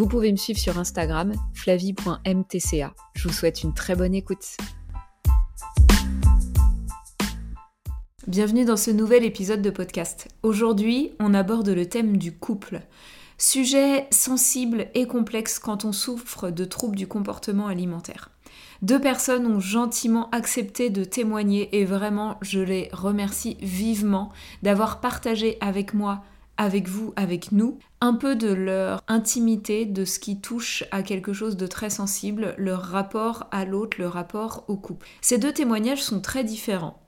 Vous pouvez me suivre sur Instagram, flavie.mtca. Je vous souhaite une très bonne écoute. Bienvenue dans ce nouvel épisode de podcast. Aujourd'hui, on aborde le thème du couple. Sujet sensible et complexe quand on souffre de troubles du comportement alimentaire. Deux personnes ont gentiment accepté de témoigner et vraiment je les remercie vivement d'avoir partagé avec moi avec vous, avec nous, un peu de leur intimité, de ce qui touche à quelque chose de très sensible, leur rapport à l'autre, le rapport au couple. Ces deux témoignages sont très différents.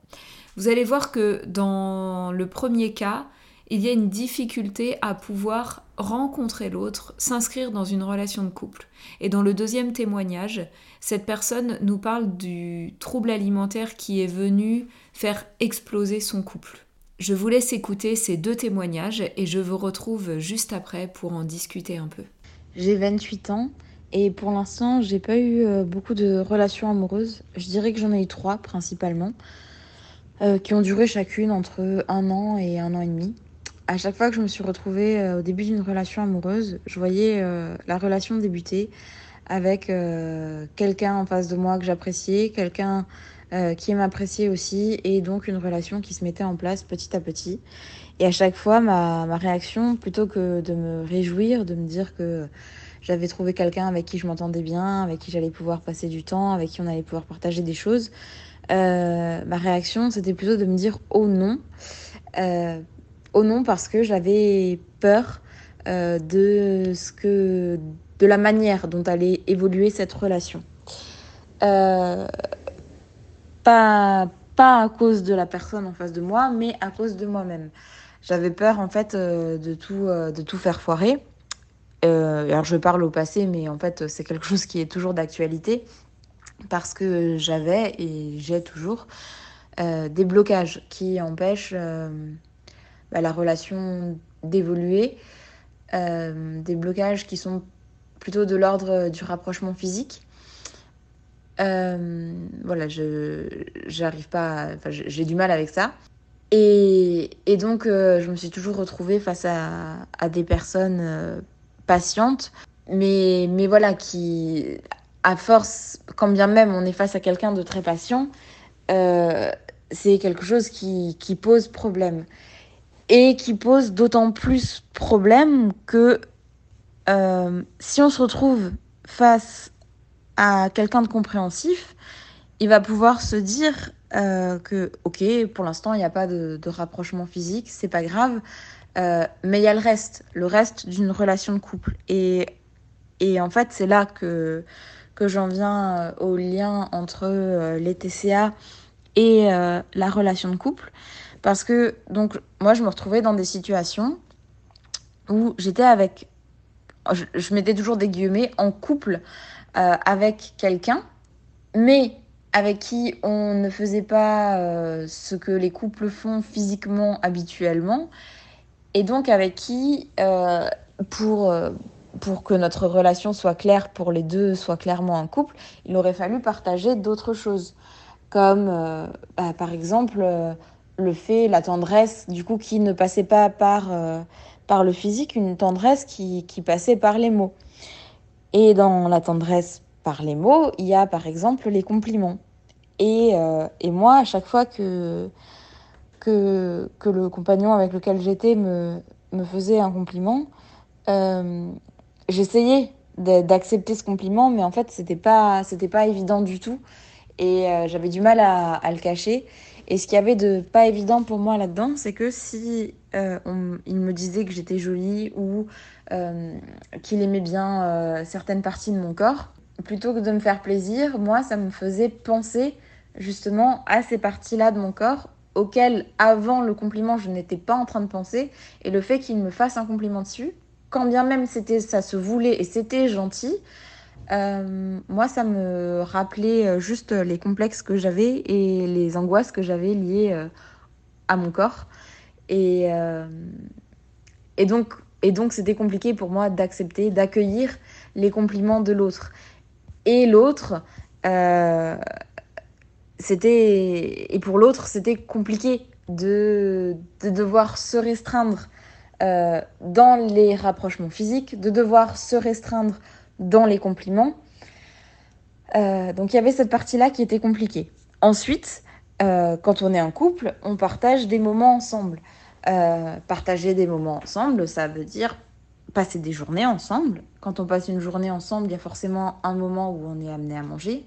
Vous allez voir que dans le premier cas, il y a une difficulté à pouvoir rencontrer l'autre, s'inscrire dans une relation de couple. Et dans le deuxième témoignage, cette personne nous parle du trouble alimentaire qui est venu faire exploser son couple. Je vous laisse écouter ces deux témoignages et je vous retrouve juste après pour en discuter un peu. J'ai 28 ans et pour l'instant, j'ai pas eu euh, beaucoup de relations amoureuses. Je dirais que j'en ai eu trois principalement, euh, qui ont duré chacune entre un an et un an et demi. À chaque fois que je me suis retrouvée euh, au début d'une relation amoureuse, je voyais la relation débuter avec quelqu'un en face de moi que j'appréciais, quelqu'un euh, qui m'appréciait aussi, et donc une relation qui se mettait en place petit à petit. Et à chaque fois, ma, ma réaction, plutôt que de me réjouir, de me dire que j'avais trouvé quelqu'un avec qui je m'entendais bien, avec qui j'allais pouvoir passer du temps, avec qui on allait pouvoir partager des choses, euh, ma réaction, c'était plutôt de me dire oh non. Euh, oh non parce que j'avais peur euh, de ce que de la manière dont allait évoluer cette relation. Pas, pas à cause de la personne en face de moi, mais à cause de moi-même. J'avais peur en fait euh, de, tout, euh, de tout faire foirer. Euh, alors je parle au passé, mais en fait c'est quelque chose qui est toujours d'actualité parce que j'avais et j'ai toujours des blocages qui empêchent bah, la relation d'évoluer, des blocages qui sont plutôt de l'ordre du rapprochement physique euh, voilà, je j'arrive pas, j'ai du mal avec ça. Et, et donc, euh, je me suis toujours retrouvée face à, à des personnes euh, patientes, mais, mais voilà, qui, à force, quand bien même on est face à quelqu'un de très patient, c'est quelque chose qui, qui pose problème. Et qui pose d'autant plus problème que si on se retrouve face à quelqu'un de compréhensif, il va pouvoir se dire euh, que, ok, pour l'instant, il n'y a pas de, rapprochement physique, c'est pas grave, euh, mais il y a le reste, le reste d'une relation de couple. Et, en fait, c'est là que, que j'en viens euh, au lien entre les TCA et la relation de couple. Parce que, donc, moi, je me retrouvais dans des situations où j'étais avec, je, je mettais toujours des guillemets, en couple euh, avec quelqu'un, mais avec qui on ne faisait pas euh, ce que les couples font physiquement habituellement, et donc avec qui, euh, pour, pour que notre relation soit claire, pour les deux soit clairement un couple, il aurait fallu partager d'autres choses, comme bah, par exemple le fait, la tendresse, du coup, qui ne passait pas par, par le physique, une tendresse qui, qui passait par les mots. Et dans la tendresse par les mots, il y a par exemple les compliments. Et, euh, et moi, à chaque fois que, que, que le compagnon avec lequel j'étais me, me faisait un compliment, euh, j'essayais d'accepter ce compliment, mais en fait, c'était pas, c'était pas évident du tout. Et euh, j'avais du mal à, à, le cacher. Et ce qu'il y avait de pas évident pour moi là-dedans, c'est que si euh, il me disait que j'étais jolie ou euh, qu'il aimait bien euh, certaines parties de mon corps, plutôt que de me faire plaisir, moi, ça me faisait penser justement à ces parties-là de mon corps auxquelles, avant le compliment, je n'étais pas en train de penser. Et le fait qu'il me fasse un compliment dessus, quand bien même c'était, ça se voulait et c'était gentil, moi, ça me rappelait juste les complexes que j'avais et les angoisses que j'avais liées à mon corps. Et, et donc, et donc, c'était compliqué pour moi d'accepter, d'accueillir les compliments de l'autre. Et l'autre, c'était et pour l'autre, c'était compliqué de, de, devoir se restreindre dans les rapprochements physiques, de devoir se restreindre dans les compliments. Euh, donc il y avait cette partie-là qui était compliquée. Ensuite, euh, quand on est en couple, on partage des moments ensemble. Euh, partager des moments ensemble, ça veut dire passer des journées ensemble. Quand on passe une journée ensemble, il y a forcément un moment où on est amené à manger.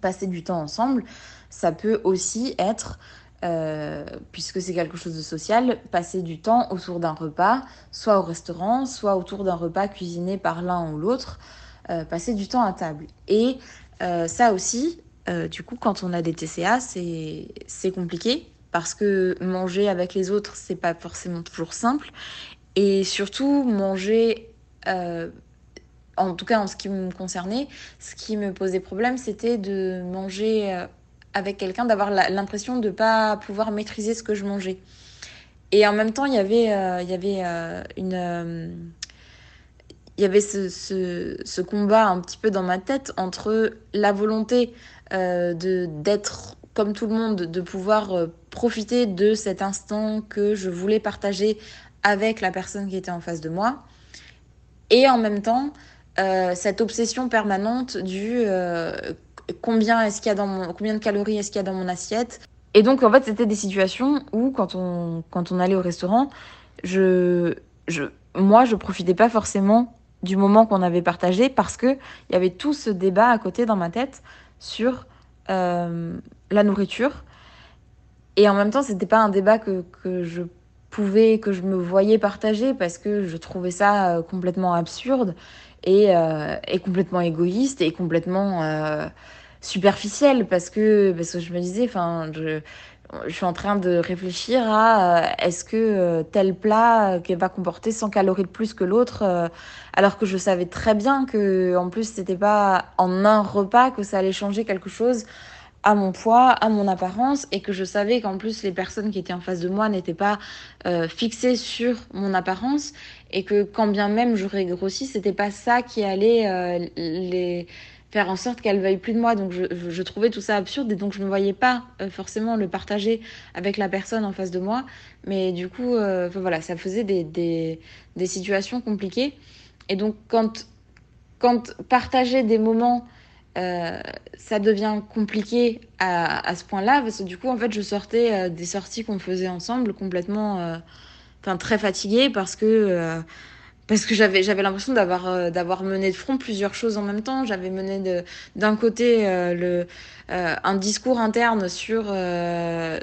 Passer du temps ensemble, ça peut aussi être euh, puisque c'est quelque chose de social, passer du temps autour d'un repas, soit au restaurant, soit autour d'un repas cuisiné par l'un ou l'autre, passer du temps à table. Et ça aussi, du coup, quand on a des TCA, c'est compliqué parce que manger avec les autres, c'est pas forcément toujours simple. Et surtout, manger en tout cas en ce qui me concernait, ce qui me posait problème, c'était de manger avec quelqu'un, d'avoir l'impression de ne pas pouvoir maîtriser ce que je mangeais. Et en même temps, il y avait, euh, il y avait euh, une. Euh, il y avait ce, ce, combat un petit peu dans ma tête entre la volonté de d'être comme tout le monde, de pouvoir profiter de cet instant que je voulais partager avec la personne qui était en face de moi, et en même temps cette obsession permanente du combien est-ce qu'il y a dans combien de calories est-ce qu'il y a dans mon assiette. Et donc en fait c'était des situations où quand on quand on allait au restaurant, je je moi je profitais pas forcément du moment qu'on avait partagé parce que il y avait tout ce débat à côté dans ma tête sur euh, la nourriture. Et en même temps, c'était pas un débat que, je pouvais, que je me voyais partager parce que je trouvais ça euh, complètement absurde et, euh, et complètement égoïste et complètement superficielle parce que, parce que je me disais, enfin, je, je suis en train de réfléchir à euh, est-ce que euh, tel plat euh, va comporter 100 calories de plus que l'autre, alors que je savais très bien que en plus c'était pas en un repas que ça allait changer quelque chose à mon poids, à mon apparence, et que je savais qu'en plus les personnes qui étaient en face de moi n'étaient pas fixées sur mon apparence, et que quand bien même j'aurais grossi, c'était pas ça qui allait les faire en sorte qu'elle veuille plus de moi. Donc je, je, trouvais tout ça absurde et donc je ne voyais pas euh, forcément le partager avec la personne en face de moi. Mais du coup, euh, voilà, ça faisait des, des, des, situations compliquées. Et donc quand, quand partager des moments, euh, ça devient compliqué à, à ce point-là, parce que du coup, en fait, je sortais des sorties qu'on faisait ensemble complètement, enfin très fatiguée parce que parce que j'avais j'avais l'impression d'avoir euh, d'avoir mené de front plusieurs choses en même temps. J'avais mené d'un côté euh, le euh, un discours interne sur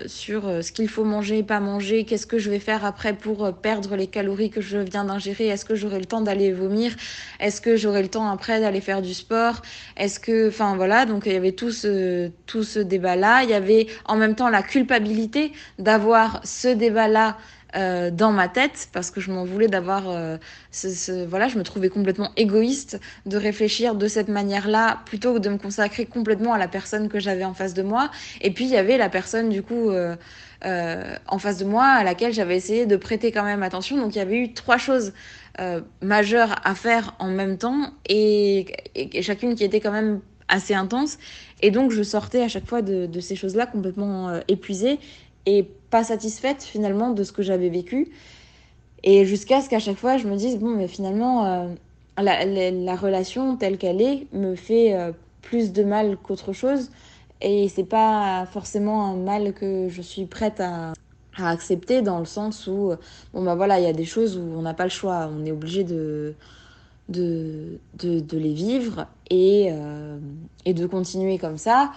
sur ce qu'il faut manger pas manger qu'est-ce que je vais faire après pour perdre les calories que je viens d'ingérer est-ce que j'aurai le temps d'aller vomir est-ce que j'aurai le temps après d'aller faire du sport est-ce que enfin voilà. Donc il y avait tout ce tout ce débat là il y avait en même temps la culpabilité d'avoir ce débat là euh, dans ma tête parce que je m'en voulais d'avoir euh, ce, voilà je me trouvais complètement égoïste de réfléchir de cette manière-là plutôt que de me consacrer complètement à la personne que j'avais en face de moi. Et puis il y avait la personne du coup euh, en face de moi à laquelle j'avais essayé de prêter quand même attention. Donc il y avait eu trois choses majeures à faire en même temps et, chacune qui était quand même assez intense. Et donc je sortais à chaque fois de ces choses-là complètement épuisée et pas satisfaite finalement de ce que j'avais vécu. Et jusqu'à ce qu'à chaque fois je me dise, bon, mais finalement, euh, la, la, relation telle qu'elle est me fait euh, plus de mal qu'autre chose. Et c'est pas forcément un mal que je suis prête à, à accepter dans le sens où, bon, bah voilà, il y a des choses où on n'a pas le choix, on est obligé de, de, de, de, les vivre et, euh, et de continuer comme ça,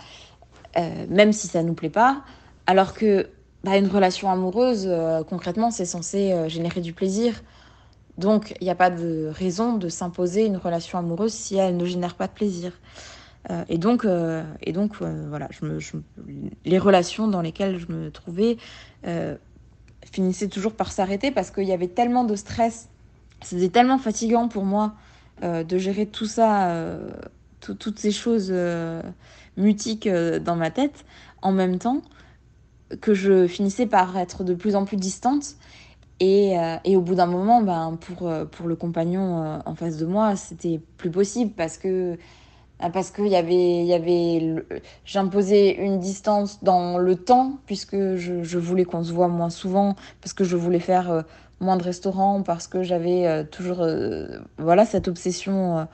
même si ça nous plaît pas. Alors que bah, une relation amoureuse, euh, concrètement, c'est censé euh, générer du plaisir. Donc, il n'y a pas de raison de s'imposer une relation amoureuse si elle ne génère pas de plaisir. Euh, et donc, et donc voilà, les relations dans lesquelles je me trouvais finissaient toujours par s'arrêter parce qu'il y avait tellement de stress c'était tellement fatigant pour moi de gérer tout ça, toutes ces choses mutiques dans ma tête en même temps que je finissais par être de plus en plus distante. Et, euh, et au bout d'un moment, ben, pour, euh, pour le compagnon euh, en face de moi, c'était plus possible parce que parce qu'il y avait, y avait j'imposais une distance dans le temps puisque je, je voulais qu'on se voit moins souvent parce que je voulais faire moins de restaurants parce que j'avais toujours voilà cette obsession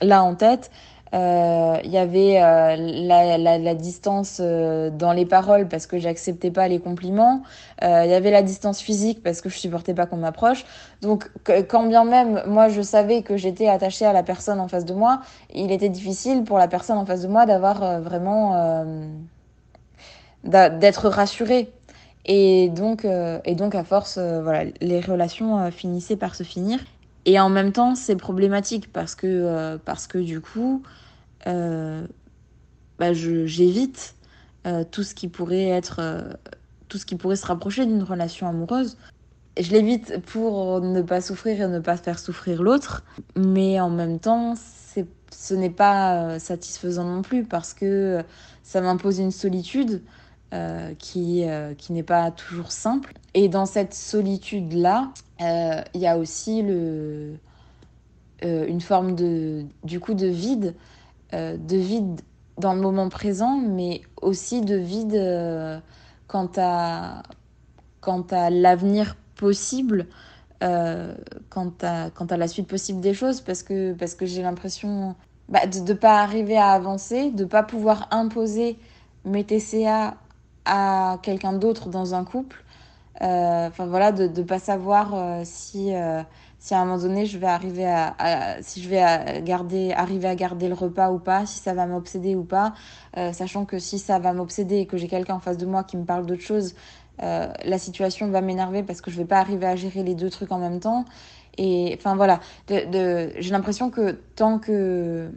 là en tête il y avait euh, la, distance euh, dans les paroles parce que j'acceptais pas les compliments. Il y avait la distance physique parce que je supportais pas qu'on m'approche. Donc, quand bien même moi je savais que j'étais attachée à la personne en face de moi, il était difficile pour la personne en face de moi d'avoir vraiment d'être rassurée. Et donc, et donc à force, voilà, les relations finissaient par se finir. Et en même temps, c'est problématique parce que, euh, parce que du coup, euh, bah, j'évite euh, tout ce qui pourrait être, tout ce qui pourrait se rapprocher d'une relation amoureuse. Je l'évite pour ne pas souffrir et ne pas faire souffrir l'autre, mais en même temps, ce n'est pas satisfaisant non plus parce que ça m'impose une solitude euh, qui, euh, qui n'est pas toujours simple. Et dans cette solitude-là, euh, il y a aussi le, une forme de, du coup de vide, de vide dans le moment présent, mais aussi de vide quant à, quant à l'avenir possible. quant, à, quant à la suite possible des choses parce que, parce que j'ai l'impression bah, de ne pas arriver à avancer, de ne pas pouvoir imposer mes TCA à quelqu'un d'autre dans un couple. Euh, enfin voilà, de ne pas savoir euh, si, euh, si à un moment donné je vais arriver à, si je vais garder, arriver à garder le repas ou pas, si ça va m'obséder ou pas, sachant que si ça va m'obséder et que j'ai quelqu'un en face de moi qui me parle d'autre chose, la situation va m'énerver parce que je vais pas arriver à gérer les deux trucs en même temps. Et enfin voilà, j'ai l'impression que tant que,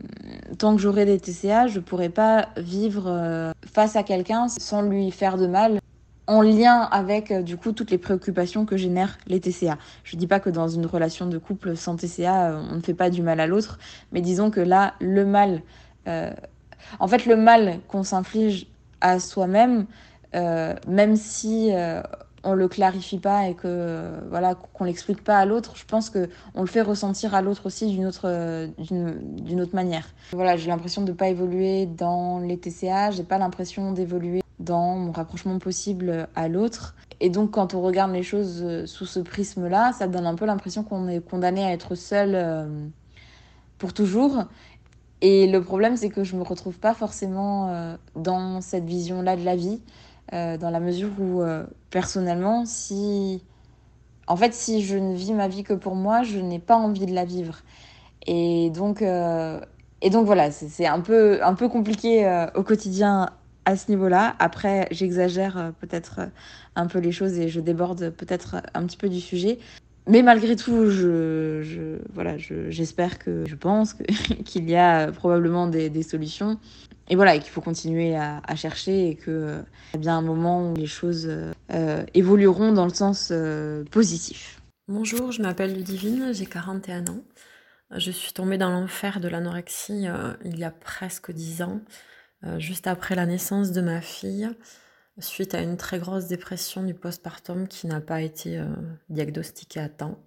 tant que j'aurai des TCA, je pourrai pas vivre euh, face à quelqu'un sans lui faire de mal en lien avec euh, du coup toutes les préoccupations que génèrent les TCA. Je dis pas que dans une relation de couple sans TCA, euh, on ne fait pas du mal à l'autre, mais disons que là, le mal, en fait, le mal qu'on s'inflige à soi-même, même si on le clarifie pas et que voilà qu'on l'explique pas à l'autre, je pense que on le fait ressentir à l'autre aussi d'une autre d'une autre manière. Voilà, j'ai l'impression de pas évoluer dans les TCA, j'ai pas l'impression d'évoluer dans mon rapprochement possible à l'autre. Et donc quand on regarde les choses sous ce prisme-là, ça donne un peu l'impression qu'on est condamné à être seul euh, pour toujours. Et le problème, c'est que je me retrouve pas forcément euh, dans cette vision-là de la vie. Euh, dans la mesure où, euh, personnellement, si... En fait, si je ne vis ma vie que pour moi, je n'ai pas envie de la vivre. Et donc, euh, et donc voilà, c'est un peu, un peu compliqué au quotidien à ce niveau-là. Après, j'exagère peut-être un peu les choses et je déborde peut-être un petit peu du sujet. Mais malgré tout, je, je voilà, j'espère que, je pense qu'il y a probablement des, solutions et voilà, qu'il faut continuer à, chercher et qu'il euh, y a bien un moment où les choses euh, évolueront dans le sens euh, positif. Bonjour, je m'appelle Ludivine, j'ai 41 ans. Je suis tombée dans l'enfer de l'anorexie il y a presque 10 ans, juste après la naissance de ma fille, suite à une très grosse dépression du postpartum qui n'a pas été diagnostiquée à temps.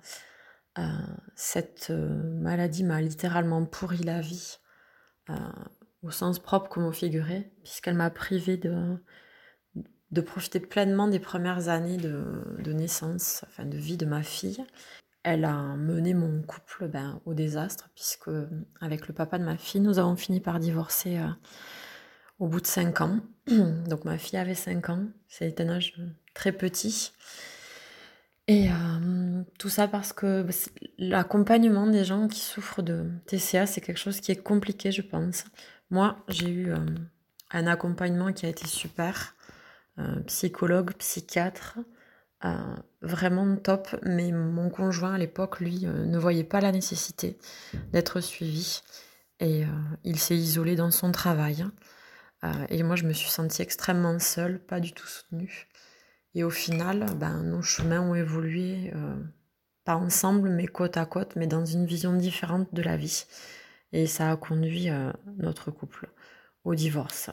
cette maladie m'a littéralement pourri la vie au sens propre comme au figuré, puisqu'elle m'a privée de, profiter pleinement des premières années de, naissance, enfin de vie de ma fille. Elle a mené mon couple ben, au désastre, puisque avec le papa de ma fille, nous avons fini par divorcer euh, au bout de 5 ans. Donc ma fille avait 5 ans, c'est un âge très petit. Et euh, tout ça parce que l'accompagnement des gens qui souffrent de TCA, c'est quelque chose qui est compliqué, je pense. Moi, j'ai eu euh, un accompagnement qui a été super, euh, psychologue, psychiatre, vraiment top, mais mon conjoint à l'époque, lui, ne voyait pas la nécessité d'être suivi et il s'est isolé dans son travail. Et moi, je me suis sentie extrêmement seule, pas du tout soutenue. Et au final, ben, nos chemins ont évolué pas ensemble, mais côte à côte, mais dans une vision différente de la vie. Et ça a conduit euh, notre couple au divorce.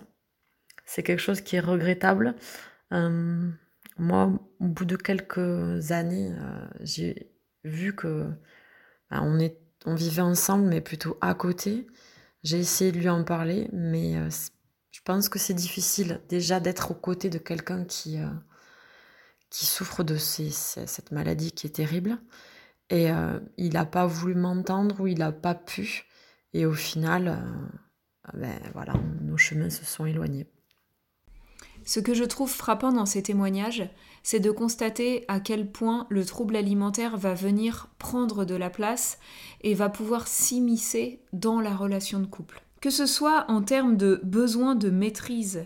C'est quelque chose qui est regrettable. Euh, moi, au bout de quelques années, euh, j'ai vu que bah, on, est, on vivait ensemble, mais plutôt à côté. J'ai essayé de lui en parler, mais je pense que c'est difficile déjà d'être aux côtés de quelqu'un qui, qui souffre de cette maladie qui est terrible. Et il n'a pas voulu m'entendre ou il n'a pas pu. Et au final, euh, ben, voilà, nos chemins se sont éloignés. Ce que je trouve frappant dans ces témoignages, c'est de constater à quel point le trouble alimentaire va venir prendre de la place et va pouvoir s'immiscer dans la relation de couple. Que ce soit en termes de besoin de maîtrise,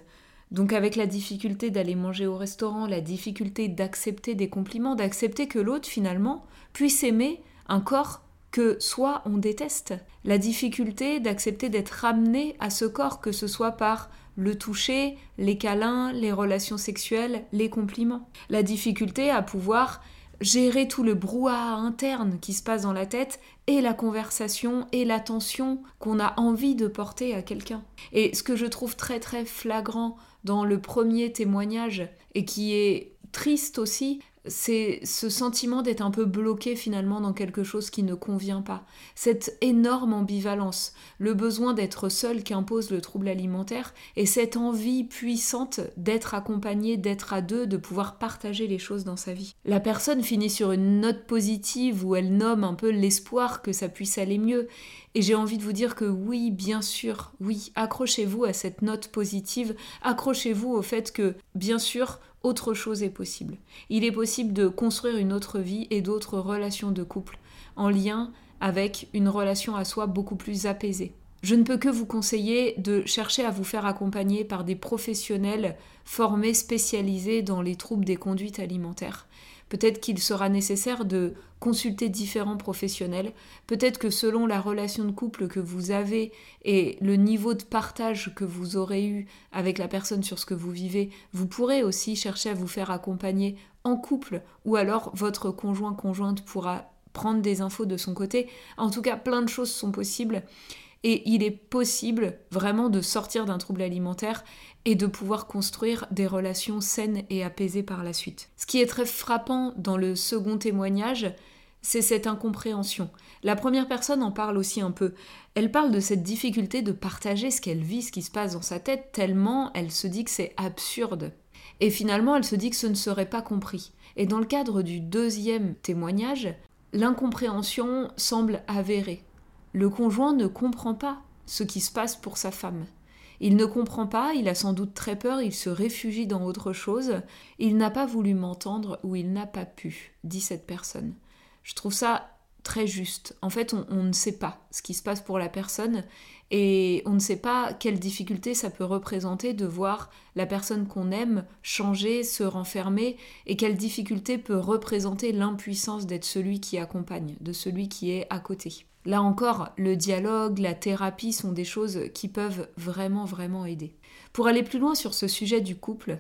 donc avec la difficulté d'aller manger au restaurant, la difficulté d'accepter des compliments, d'accepter que l'autre finalement puisse aimer un corps que soit on déteste. La difficulté d'accepter d'être ramené à ce corps, que ce soit par le toucher, les câlins, les relations sexuelles, les compliments. La difficulté à pouvoir gérer tout le brouhaha interne qui se passe dans la tête et la conversation et l'attention qu'on a envie de porter à quelqu'un. Et ce que je trouve très très flagrant dans le premier témoignage et qui est triste aussi, c'est ce sentiment d'être un peu bloqué finalement dans quelque chose qui ne convient pas. Cette énorme ambivalence, le besoin d'être seul qui impose le trouble alimentaire et cette envie puissante d'être accompagné, d'être à deux, de pouvoir partager les choses dans sa vie. La personne finit sur une note positive où elle nomme un peu l'espoir que ça puisse aller mieux. Et j'ai envie de vous dire que oui, bien sûr, oui, accrochez-vous à cette note positive, accrochez-vous au fait que, bien sûr, autre chose est possible. Il est possible de construire une autre vie et d'autres relations de couple en lien avec une relation à soi beaucoup plus apaisée. Je ne peux que vous conseiller de chercher à vous faire accompagner par des professionnels formés spécialisés dans les troubles des conduites alimentaires. Peut-être qu'il sera nécessaire de consulter différents professionnels. Peut-être que selon la relation de couple que vous avez et le niveau de partage que vous aurez eu avec la personne sur ce que vous vivez, vous pourrez aussi chercher à vous faire accompagner en couple ou alors votre conjoint conjointe pourra prendre des infos de son côté. En tout cas, plein de choses sont possibles et il est possible vraiment de sortir d'un trouble alimentaire et de pouvoir construire des relations saines et apaisées par la suite. Ce qui est très frappant dans le second témoignage, c'est cette incompréhension. La première personne en parle aussi un peu. Elle parle de cette difficulté de partager ce qu'elle vit, ce qui se passe dans sa tête, tellement elle se dit que c'est absurde. Et finalement, elle se dit que ce ne serait pas compris. Et dans le cadre du deuxième témoignage, l'incompréhension semble avérée. Le conjoint ne comprend pas ce qui se passe pour sa femme. Il ne comprend pas, il a sans doute très peur, il se réfugie dans autre chose. Il n'a pas voulu m'entendre ou il n'a pas pu, dit cette personne. Je trouve ça très juste. En fait, on, ne sait pas ce qui se passe pour la personne et on ne sait pas quelle difficulté ça peut représenter de voir la personne qu'on aime changer, se renfermer et quelle difficulté peut représenter l'impuissance d'être celui qui accompagne, de celui qui est à côté. Là encore, le dialogue, la thérapie sont des choses qui peuvent vraiment, vraiment aider. Pour aller plus loin sur ce sujet du couple,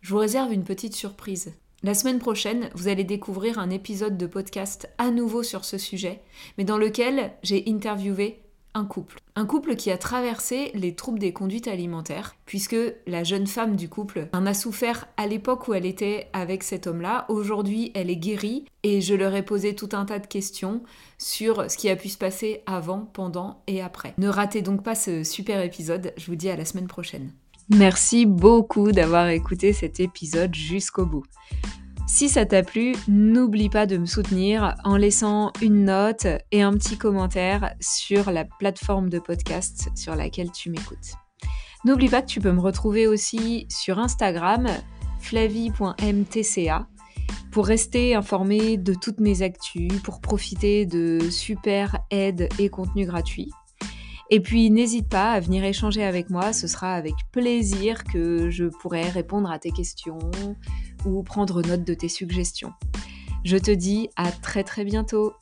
je vous réserve une petite surprise. La semaine prochaine, vous allez découvrir un épisode de podcast à nouveau sur ce sujet, mais dans lequel j'ai interviewé un couple. Un couple qui a traversé les troubles des conduites alimentaires, puisque la jeune femme du couple en a souffert à l'époque où elle était avec cet homme-là. Aujourd'hui, elle est guérie et je leur ai posé tout un tas de questions sur ce qui a pu se passer avant, pendant et après. Ne ratez donc pas ce super épisode, je vous dis à la semaine prochaine. Merci beaucoup d'avoir écouté cet épisode jusqu'au bout. Si ça t'a plu, n'oublie pas de me soutenir en laissant une note et un petit commentaire sur la plateforme de podcast sur laquelle tu m'écoutes. N'oublie pas que tu peux me retrouver aussi sur Instagram, flavie.mtca, pour rester informé de toutes mes actus, pour profiter de super aides et contenus gratuits. Et puis n'hésite pas à venir échanger avec moi, ce sera avec plaisir que je pourrai répondre à tes questions prendre note de tes suggestions. Je te dis à très très bientôt